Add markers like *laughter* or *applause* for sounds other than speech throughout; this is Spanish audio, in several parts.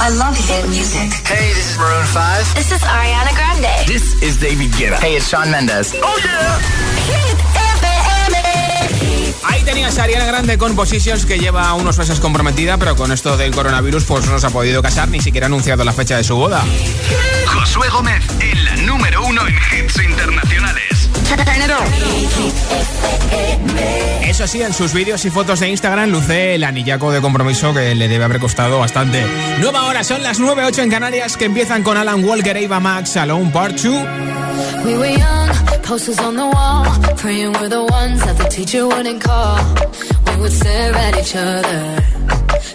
I love hit music. Hey, this is Maroon 5. This is Ariana Grande. This is David Guetta. Hey, it's Shawn Mendes. Oh, yeah. Hit FM. Ahí tenías a Ariana Grande con Positions que lleva unos meses comprometida, pero con esto del coronavirus pues no se ha podido casar, ni siquiera ha anunciado la fecha de su boda. Josué Gómez en la número uno en hits internacionales. Eso sí, en sus vídeos y fotos de Instagram luce el anillaco de compromiso que le debe haber costado bastante. Nueva hora, son las 9.08 en Canarias que empiezan con Alan Walker e Eva Max, Alone Part 2. We were young, posters on the wall, praying we're the ones that the teacher wouldn't call. We would stare at each other,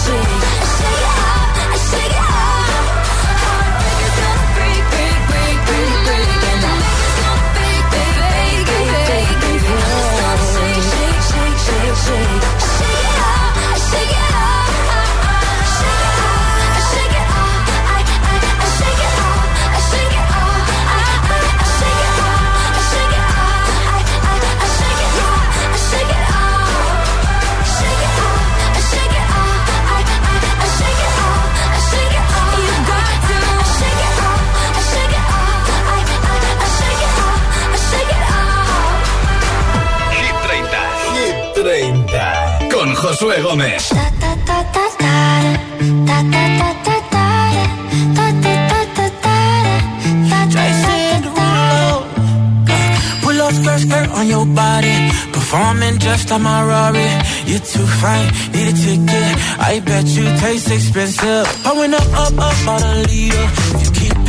谁 Josué Gómez. On your body. Performing just on my Rari. You're too fine, need a ticket. I bet you taste expensive. Pouring up, up, up, on a leader.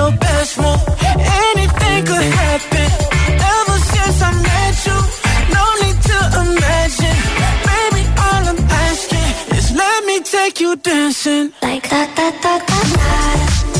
Your best move. Anything could happen. Ever since I met you, no need to imagine. Baby, all I'm asking is let me take you dancing. Like da da da da da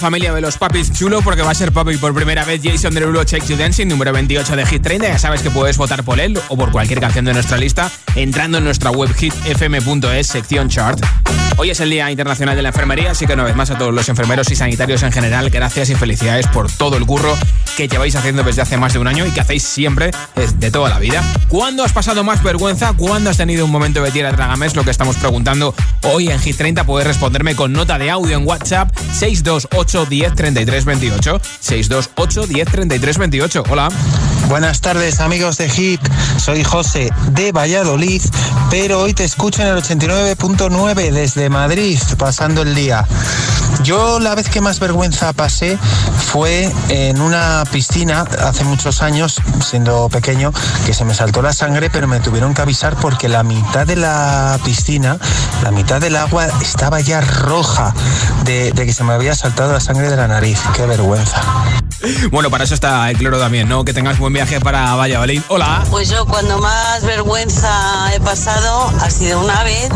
familia de los papis chulo porque va a ser papi por primera vez Jason Derulo Check You Dancing, número 28 de Hit 30. Ya sabes que puedes votar por él o por cualquier canción de nuestra lista entrando en nuestra web hitfm.es, sección chart. Hoy es el Día Internacional de la Enfermería, así que una vez más a todos los enfermeros y sanitarios en general, gracias y felicidades por todo el curro que lleváis haciendo desde hace más de un año y que hacéis siempre de toda la vida. ¿Cuándo has pasado más vergüenza? ¿Cuándo has tenido un momento de tierra trágame? lo que estamos preguntando hoy en Hit 30. Puedes responderme con nota de audio en WhatsApp 628 10 33 28. 628 10 33 28. Hola. Buenas tardes amigos de Hit, soy José de Valladolid, pero hoy te escucho en el 89.9 desde Madrid, pasando el día. Yo la vez que más vergüenza pasé fue en una piscina hace muchos años, siendo pequeño, que se me saltó la sangre, pero me tuvieron que avisar porque la mitad de la piscina, la mitad del agua estaba ya roja de, de que se me había saltado la sangre de la nariz. Qué vergüenza. Bueno, para eso está el cloro también, ¿no? Que tengas buen viaje para Valladolid. Hola. Pues yo cuando más vergüenza he pasado ha sido una vez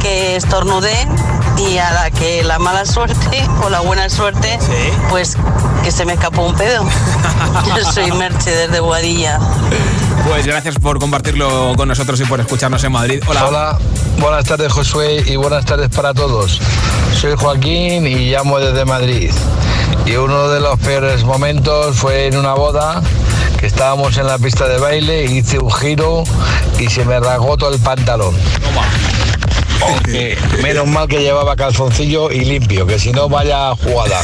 que estornudé y a la que la mala suerte *laughs* o la buena suerte, pues que se me escapó un pedo. *laughs* yo soy Mercedes de Guadilla. Pues gracias por compartirlo con nosotros y por escucharnos en Madrid. Hola. Hola, buenas tardes Josué y buenas tardes para todos. Soy Joaquín y llamo desde Madrid. Y uno de los peores momentos fue en una boda que estábamos en la pista de baile, hice un giro y se me rasgó todo el pantalón. Menos mal que llevaba calzoncillo y limpio, que si no vaya jugada.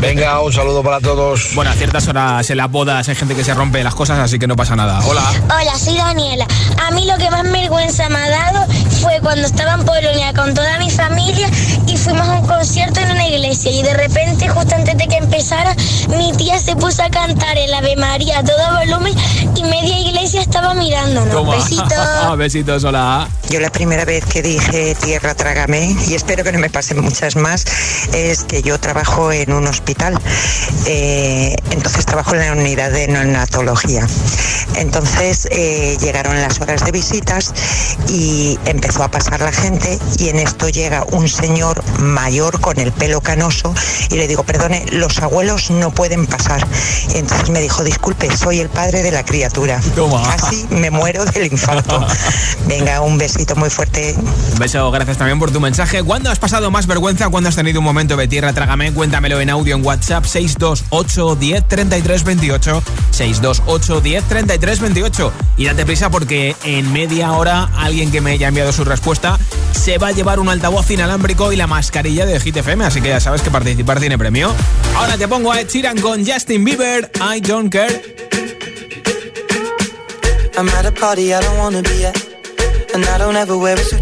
Venga, un saludo para todos. Bueno, a ciertas horas en las bodas hay gente que se rompe las cosas, así que no pasa nada. Hola. Hola, soy Daniela. A mí lo que más vergüenza me ha dado fue cuando estaba en Polonia con toda mi familia y fuimos a un concierto en una iglesia y de repente, justo antes de que empezara, mi tía se puso a cantar el Ave María a todo volumen y media iglesia estaba mirándonos. Besitos. *laughs* Besitos, hola. Yo la primera vez que dije tierra trágame, y espero que no me pasen muchas más, es que yo trabajo en un hospital. Eh, entonces trabajo en la unidad de neonatología. Entonces eh, llegaron las horas de visitas y empezó a pasar la gente y en esto llega un señor mayor con el pelo canoso y le digo, perdone, los abuelos no pueden pasar. Y entonces me dijo, disculpe, soy el padre de la criatura. Casi me muero del infarto. *laughs* Venga, un besito muy fuerte. Un beso, gracias también por tu mensaje. ¿Cuándo has pasado más vergüenza? ¿Cuándo has tenido un momento de tierra? Trágame, cuéntamelo en audio en WhatsApp 628 10 33 28. 628 10 33 28. Y date prisa porque en media hora alguien que me haya enviado su respuesta se va a llevar un altavoz inalámbrico y la mascarilla de Hit FM. Así que ya sabes que participar tiene premio. Ahora te pongo a Ed con Justin Bieber. I don't care. I'm at a party I don't wanna be at. And I don't ever wear a suit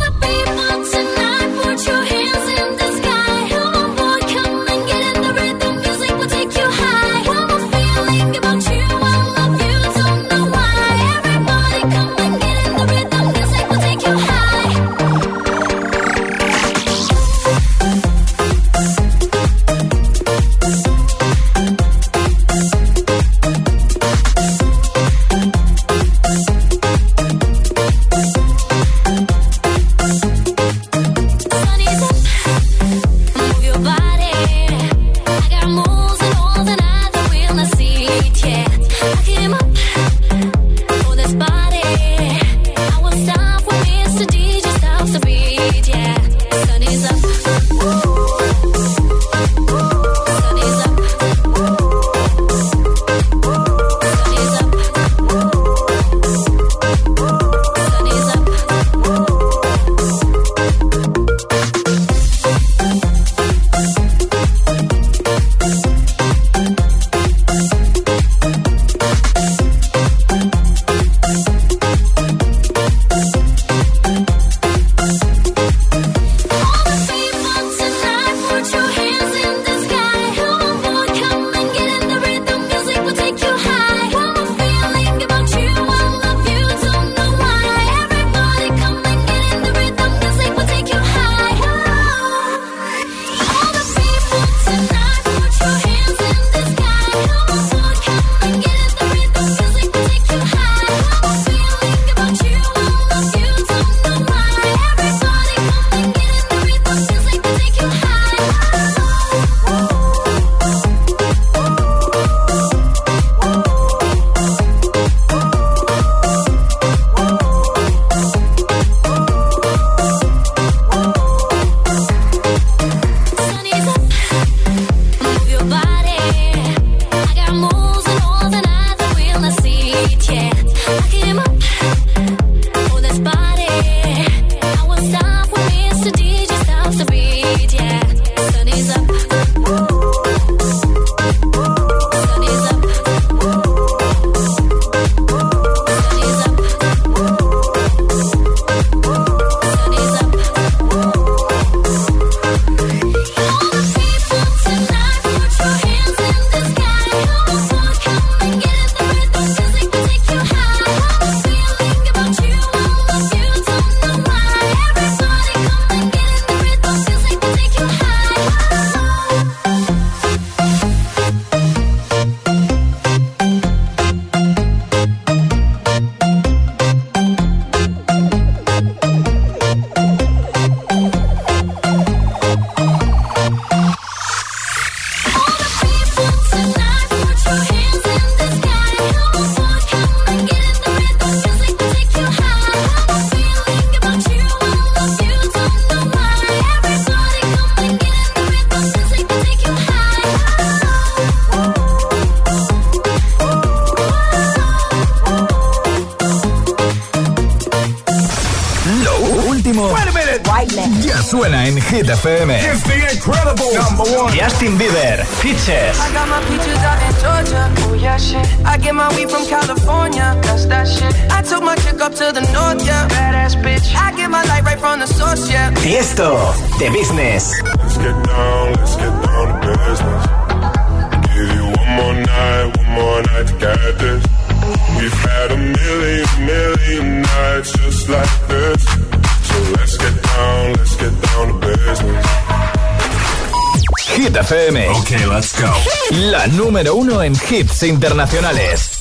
FM. Ok, let's go. La número uno en hits internacionales.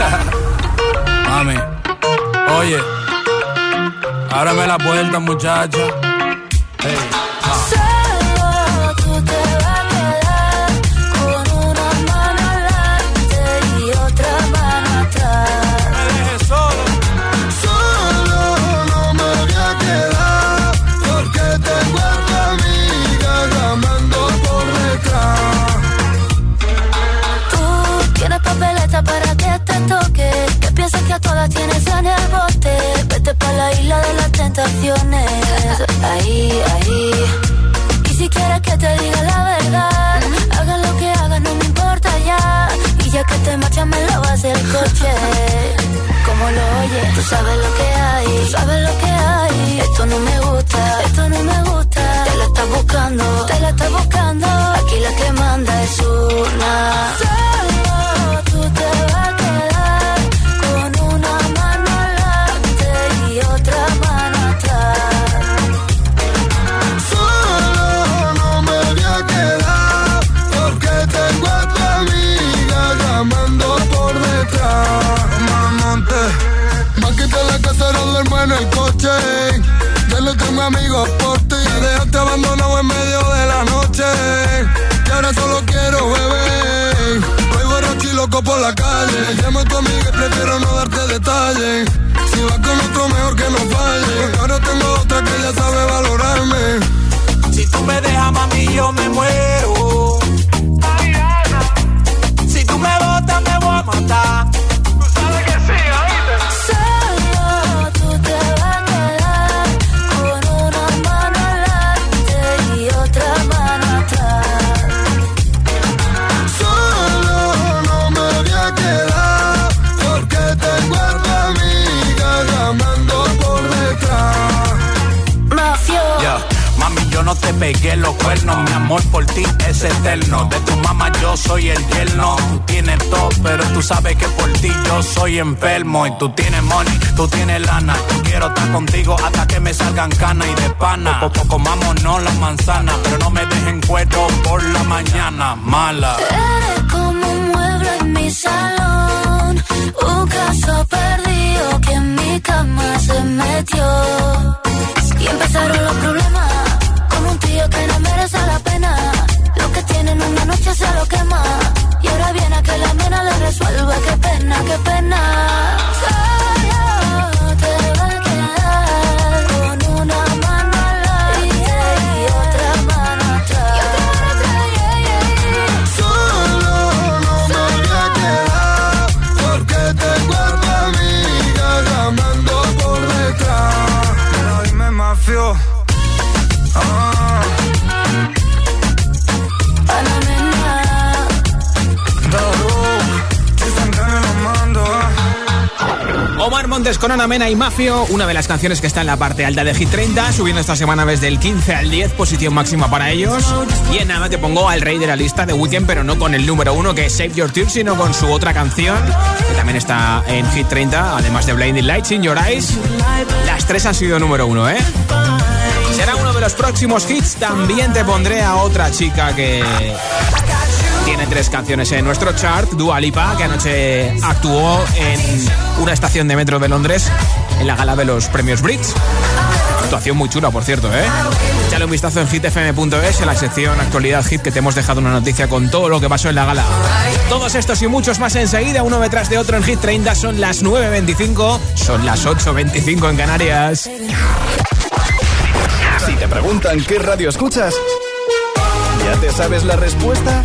*laughs* Mami, oye, ábrame la puerta, muchacha. Hey, tú sabes lo que hay, tú sabes lo que hay. Esto no me gusta, esto no me gusta. Te la estás buscando, te la estás buscando. Aquí la que manda es una. Amigos por ti. Me dejaste abandonado en medio de la noche. Y ahora solo quiero beber. Voy borracho y loco por la calle. Llamo a tu amiga y prefiero no darte detalles. Si vas con otro mejor que no soy el yerno. Tú tienes todo, pero tú sabes que por ti yo soy enfermo. Y tú tienes money, tú tienes lana. Yo quiero estar contigo hasta que me salgan canas y de pana. Poco comámonos las manzanas, pero no me dejen cuero por la mañana. Mala. Eres como un mueble en mi salón, un caso perdido que en mi cama se metió. Y empezaron los problemas, con un tío que no merece la pena. Tienen una noche se lo quema. Y ahora viene a que la mena le resuelva. Qué pena, qué pena. Con Ana Mena y Mafio, una de las canciones que está en la parte alta de Hit 30, subiendo esta semana desde el 15 al 10, posición máxima para ellos. Y en nada te pongo al rey de la lista de Weekend, pero no con el número uno que es Save Your Tears, sino con su otra canción, que también está en Hit 30, además de Blinding Lights in Your Eyes. Las tres han sido número uno, ¿eh? Será uno de los próximos hits. También te pondré a otra chica que tiene tres canciones en nuestro chart, Dua Lipa, que anoche actuó en una estación de metro de Londres en la gala de los premios Brits. Actuación muy chula, por cierto, ¿eh? Échale un vistazo en hitfm.es en la sección Actualidad Hit que te hemos dejado una noticia con todo lo que pasó en la gala. Todos estos y muchos más enseguida, uno detrás de otro en Hit 30. Son las 9.25, son las 8.25 en Canarias. Si te preguntan qué radio escuchas, ¿ya te sabes la respuesta?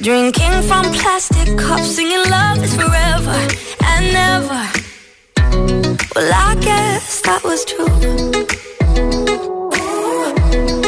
Drinking from plastic cups, singing love is forever and never. Well, I guess that was true. Dancing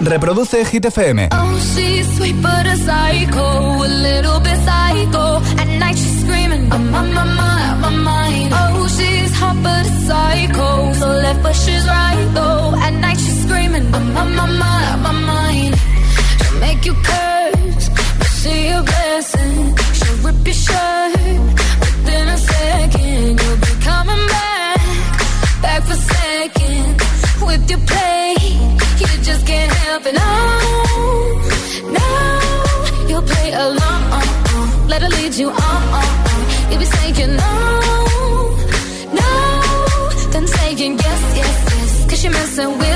Reproduce Hit FM. Oh, she's sweet but a psycho, a little bit psycho. At night she's screaming, I'm on my mind, my mind. Oh, she's hot but a psycho, so left but she's right though. At night she's screaming, I'm on my mind, my mind. She'll make you curse, but she a blessing. She'll rip your shirt within a second. You'll be coming back, back for seconds. With your play, can't help. No, you'll play along. Let her lead you on. You'll be saying no, no, then saying yes, yes, anuncio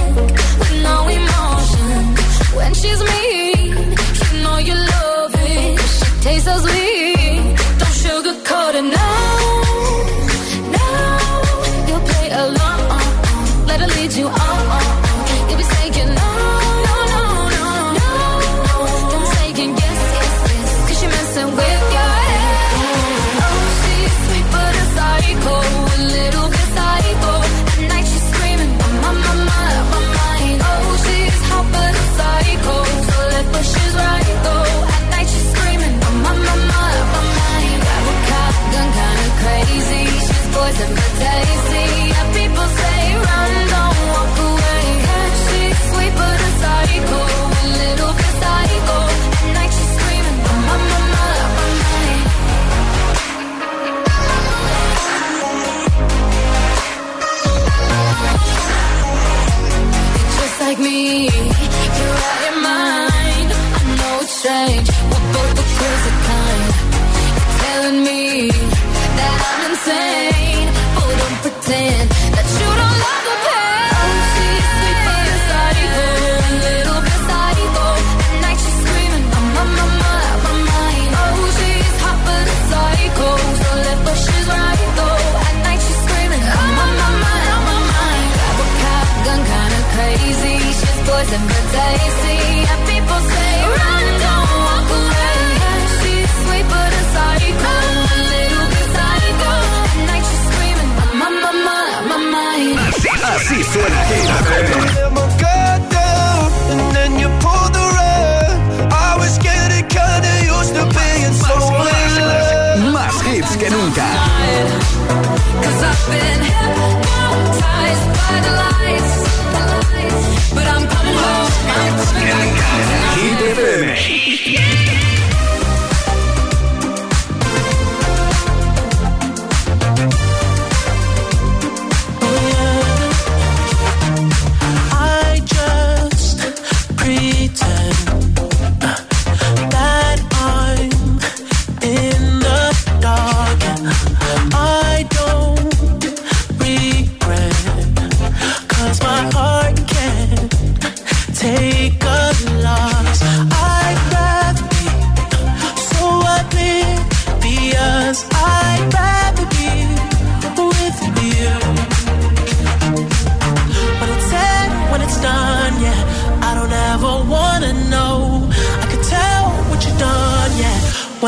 nunca. Hit FM.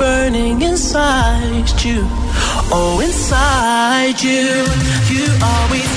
burning inside you. Oh, inside you, you always.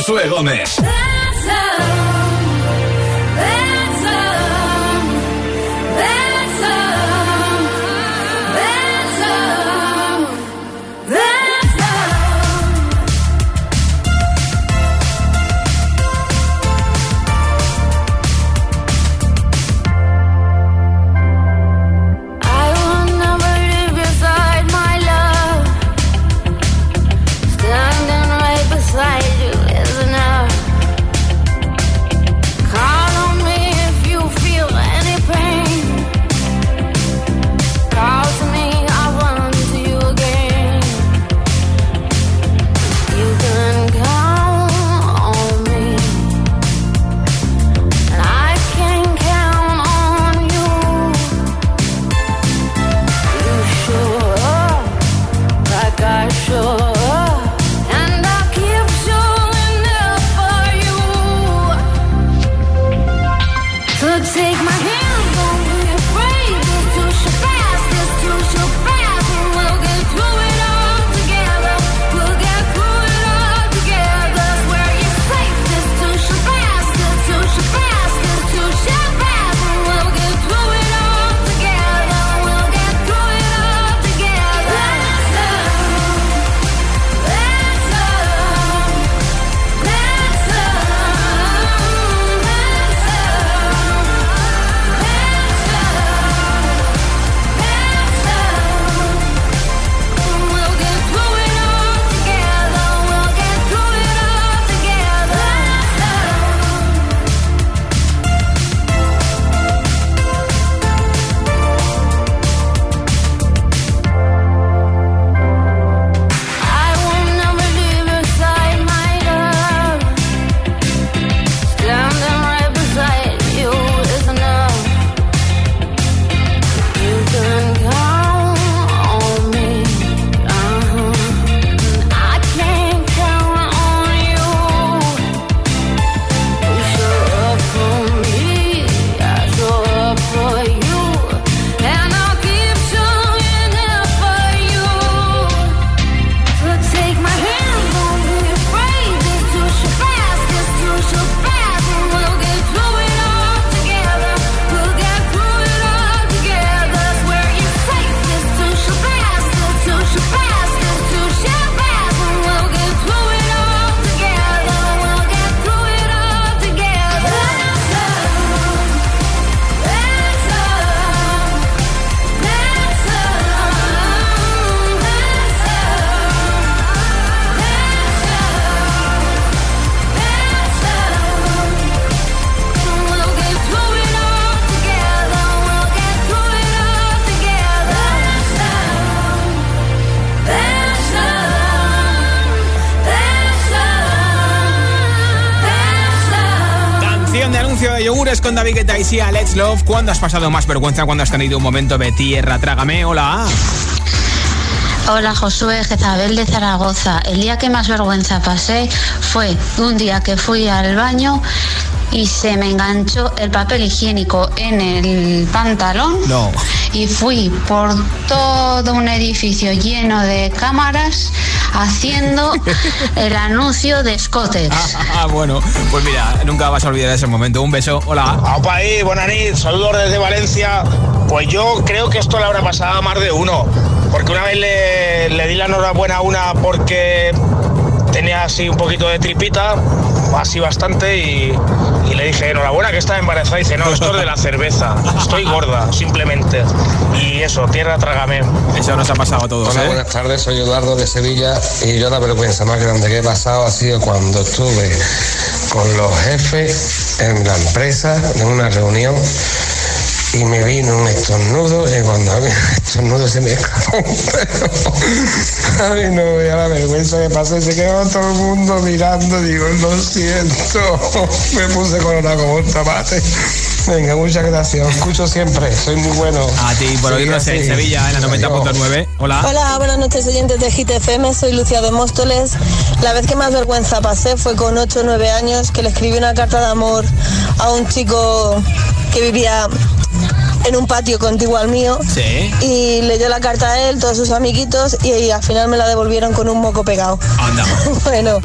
Josué Gómez. David Guetta y Let's Love. ¿Cuándo has pasado más vergüenza? cuando has tenido un momento de tierra? Trágame, hola. Hola Josué, Jezabel de Zaragoza. El día que más vergüenza pasé fue un día que fui al baño y se me enganchó el papel higiénico en el pantalón. No. Y fui por todo un edificio lleno de cámaras haciendo el anuncio de Scottex. *laughs* Ah, bueno, pues mira, nunca vas a olvidar ese momento. Un beso, hola. Opa ahí, buenas saludos desde Valencia. Pues yo creo que esto le habrá pasado a más de uno. Porque una vez le, le di la enhorabuena a una porque tenía así un poquito de tripita, así bastante, y, le dije, enhorabuena que está embarazada. Y dice, no, esto es de la cerveza, estoy gorda, simplemente. Y eso, tierra, trágame. Eso nos ha pasado a todos. Hola, ¿eh? buenas tardes, soy Eduardo de Sevilla, y yo la vergüenza más grande que he pasado ha sido cuando estuve con los jefes en la empresa, en una reunión y me vino un estornudo y cuando a mí el estornudo se me escapó a mí no veía la vergüenza que pasé se quedó todo el mundo mirando digo lo siento me puse colorado como un tomate Venga, muchas gracias. Os escucho siempre. Soy muy bueno. A ti, por oírnos en Sevilla, en la 90.9. Hola. Hola, buenas noches, oyentes de Hit FM. Soy Lucia de Móstoles. La vez que más vergüenza pasé fue con 8 o 9 años que le escribí una carta de amor a un chico que vivía en un patio contiguo al mío. Sí. Y leyó la carta a él, todos sus amiguitos, y, al final me la devolvieron con un moco pegado. Anda. *laughs* bueno.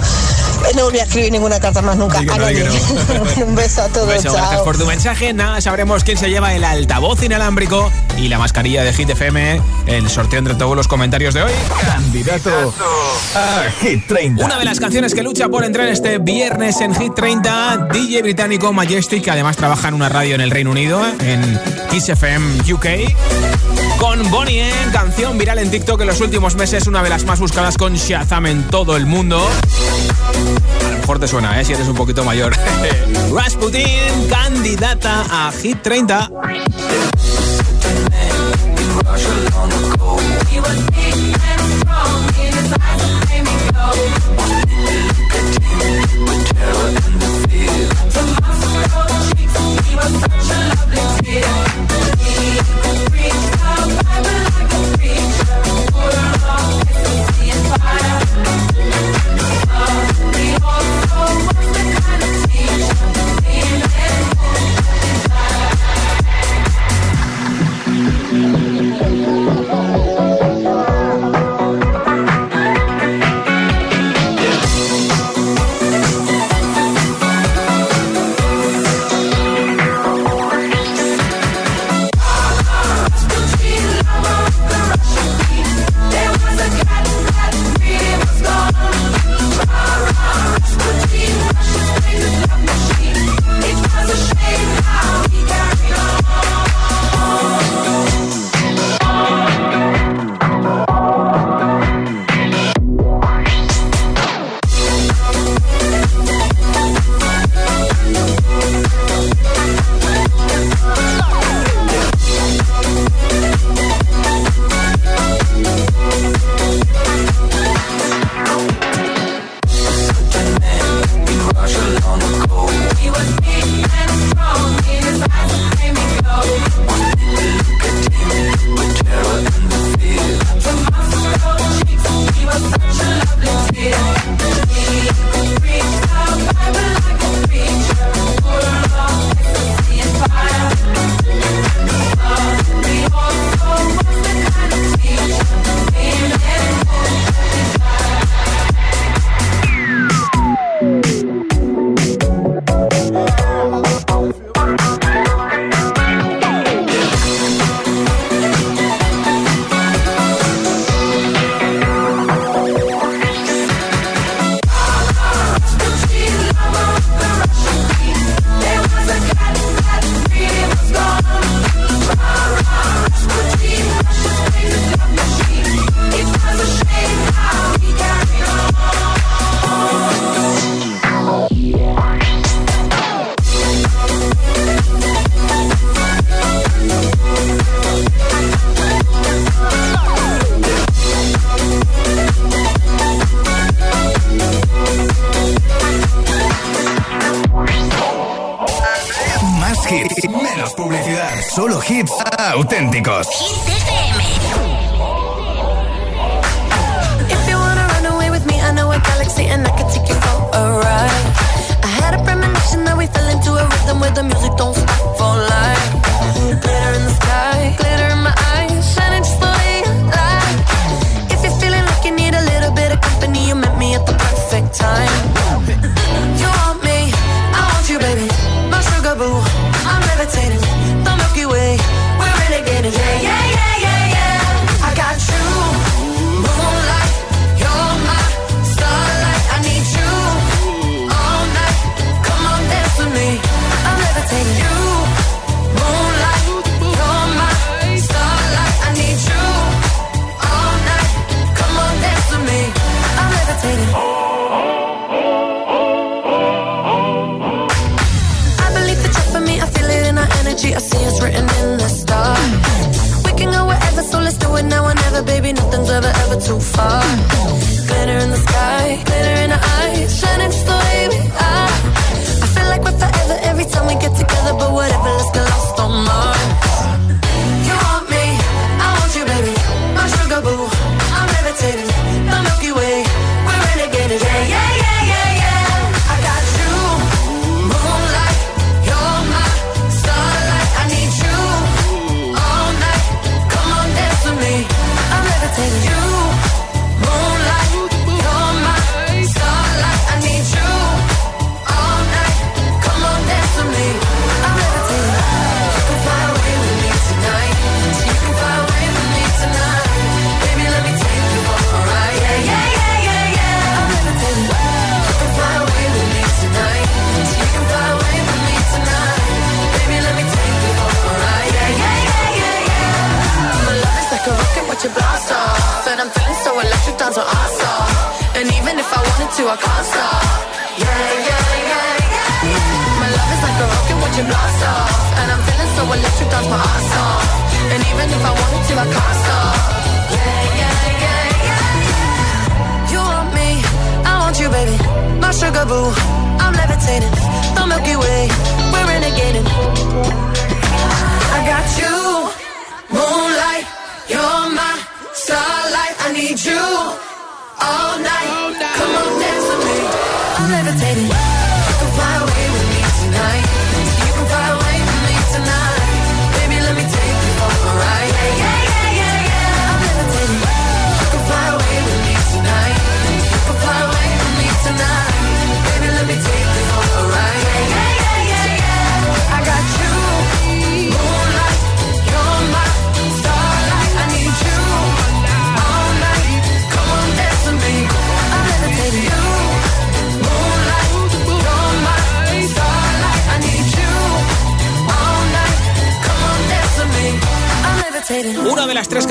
No volví a escribir ninguna carta más nunca. *laughs* un beso a todos. beso, gracias por tu mensaje. Nada, sabremos quién se lleva el altavoz inalámbrico y la mascarilla de Hit FM. El sorteo entre todos los comentarios de hoy. Candidato a Hit 30. Una de las canciones que lucha por entrar este viernes en Hit 30, DJ británico Majestic, que además trabaja en una radio en el Reino Unido, en Kiss FM UK. Con Bonnie canción viral en TikTok en los últimos meses, una de las más buscadas con Shazam en todo el mundo. A lo mejor te suena, ¿eh? si eres un poquito mayor. *laughs* Rasputin, candidata a Hit 30.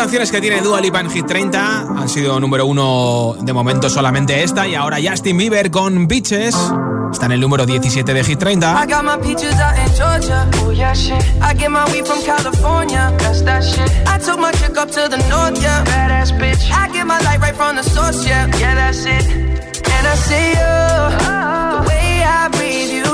canciones que tiene Dua Lipa en Hit 30 han sido número uno de momento solamente esta y ahora Justin Bieber con Bitches está en el número 17 de Hit 30. I got my peaches out in Georgia. Oh yeah, shit. I get my weed from California. I took my chick up to the north, yeah. Badass bitch. I get my light right from the source, yeah. Yeah, that's it. And I see you. You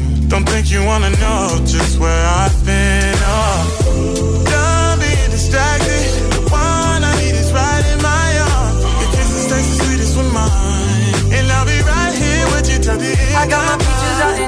Don't think you wanna know just where I've been. Oh, done being distracted. The one I need is right in my arms. Your kisses taste the sweetest with mine, and I'll be right here with you till the end. I got my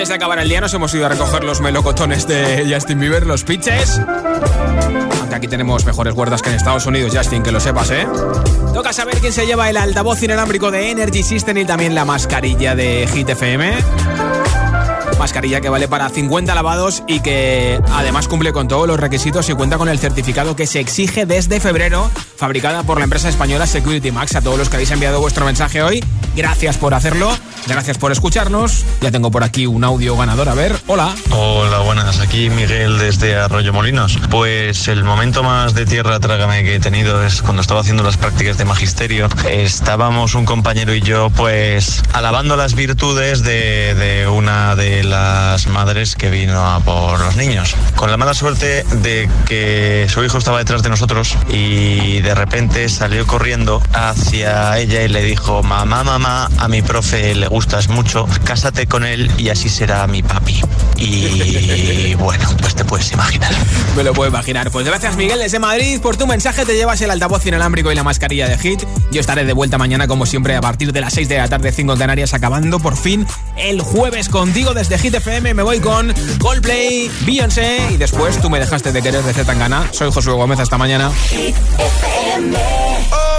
Antes de acabar el día nos hemos ido a recoger los melocotones de Justin Bieber, los pitches. Aunque aquí tenemos mejores guardas que en Estados Unidos, Justin, que lo sepas, ¿eh? Toca saber quién se lleva el altavoz inalámbrico de Energy System y también la mascarilla de Hit FM. Mascarilla que vale para 50 lavados y que además cumple con todos los requisitos y cuenta con el certificado que se exige desde febrero, fabricada por la empresa española Security Max. A todos los que habéis enviado vuestro mensaje hoy, gracias por hacerlo, gracias por escucharnos. Ya tengo por aquí un audio ganador. A ver, hola. Hola, buenas. Aquí Miguel desde Arroyo Molinos. Pues el momento más de tierra trágame que he tenido es cuando estaba haciendo las prácticas de magisterio. Estábamos un compañero y yo, pues, alabando las virtudes de, una de las madres que vino a por los niños. Con la mala suerte de que su hijo estaba detrás de nosotros y de repente salió corriendo hacia ella y le dijo, mamá, mamá, a mi profe le gustas mucho, cásate con él y así será mi papi. Y *laughs* bueno, pues te puedes imaginar. Me lo puedo imaginar. Pues gracias Miguel desde Madrid por tu mensaje. Te llevas el altavoz inalámbrico y la mascarilla de Hit. Yo estaré de vuelta mañana como siempre a partir de las 6 de la tarde 5 en Canarias acabando por fin el jueves contigo desde Hit FM. Me voy con Coldplay, Beyoncé y después tú me dejaste de querer de Zetangana. Soy Josué Gómez. Hasta mañana. Hit FM. Oh,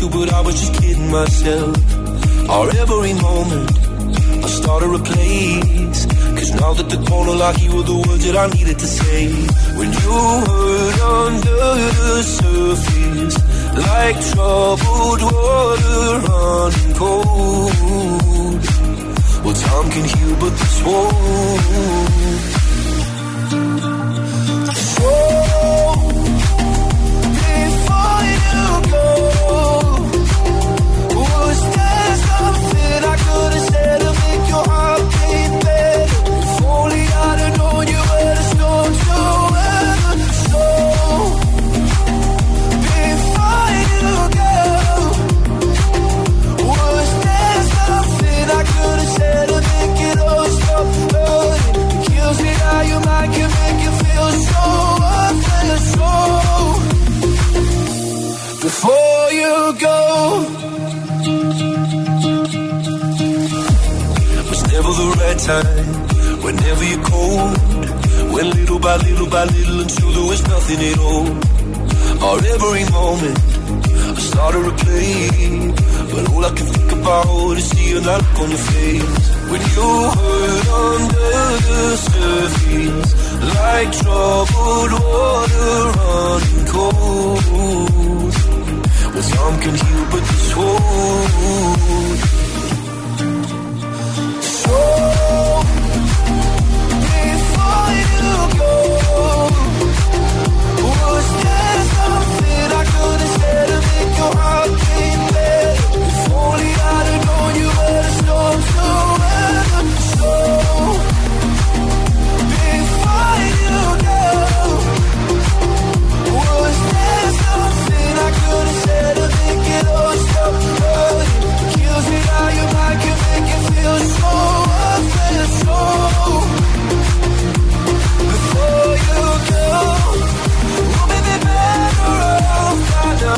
you, but I was just kidding myself. moment. I started to play But all I can think about is seeing that look on your face. When you hurt under the surface Like troubled water running cold. Well, some can heal, but this won't. better make your heart beat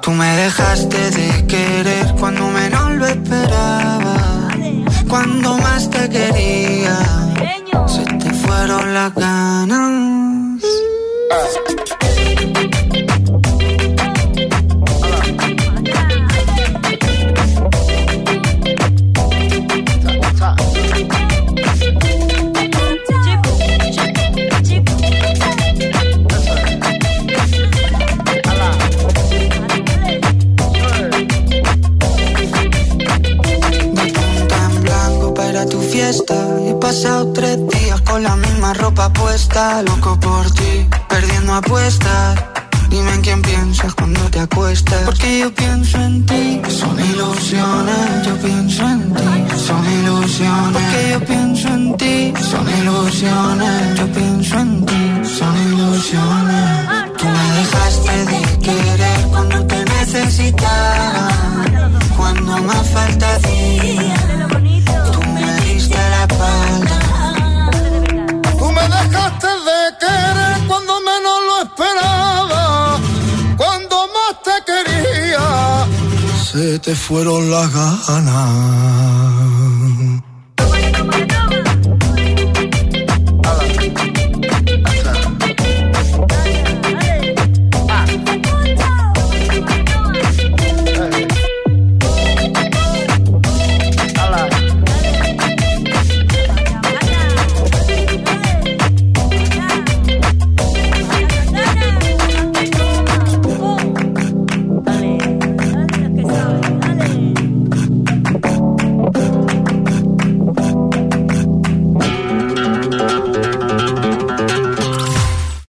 Tú me dejaste de querer cuando menos lo esperaba. Cuando más te quería.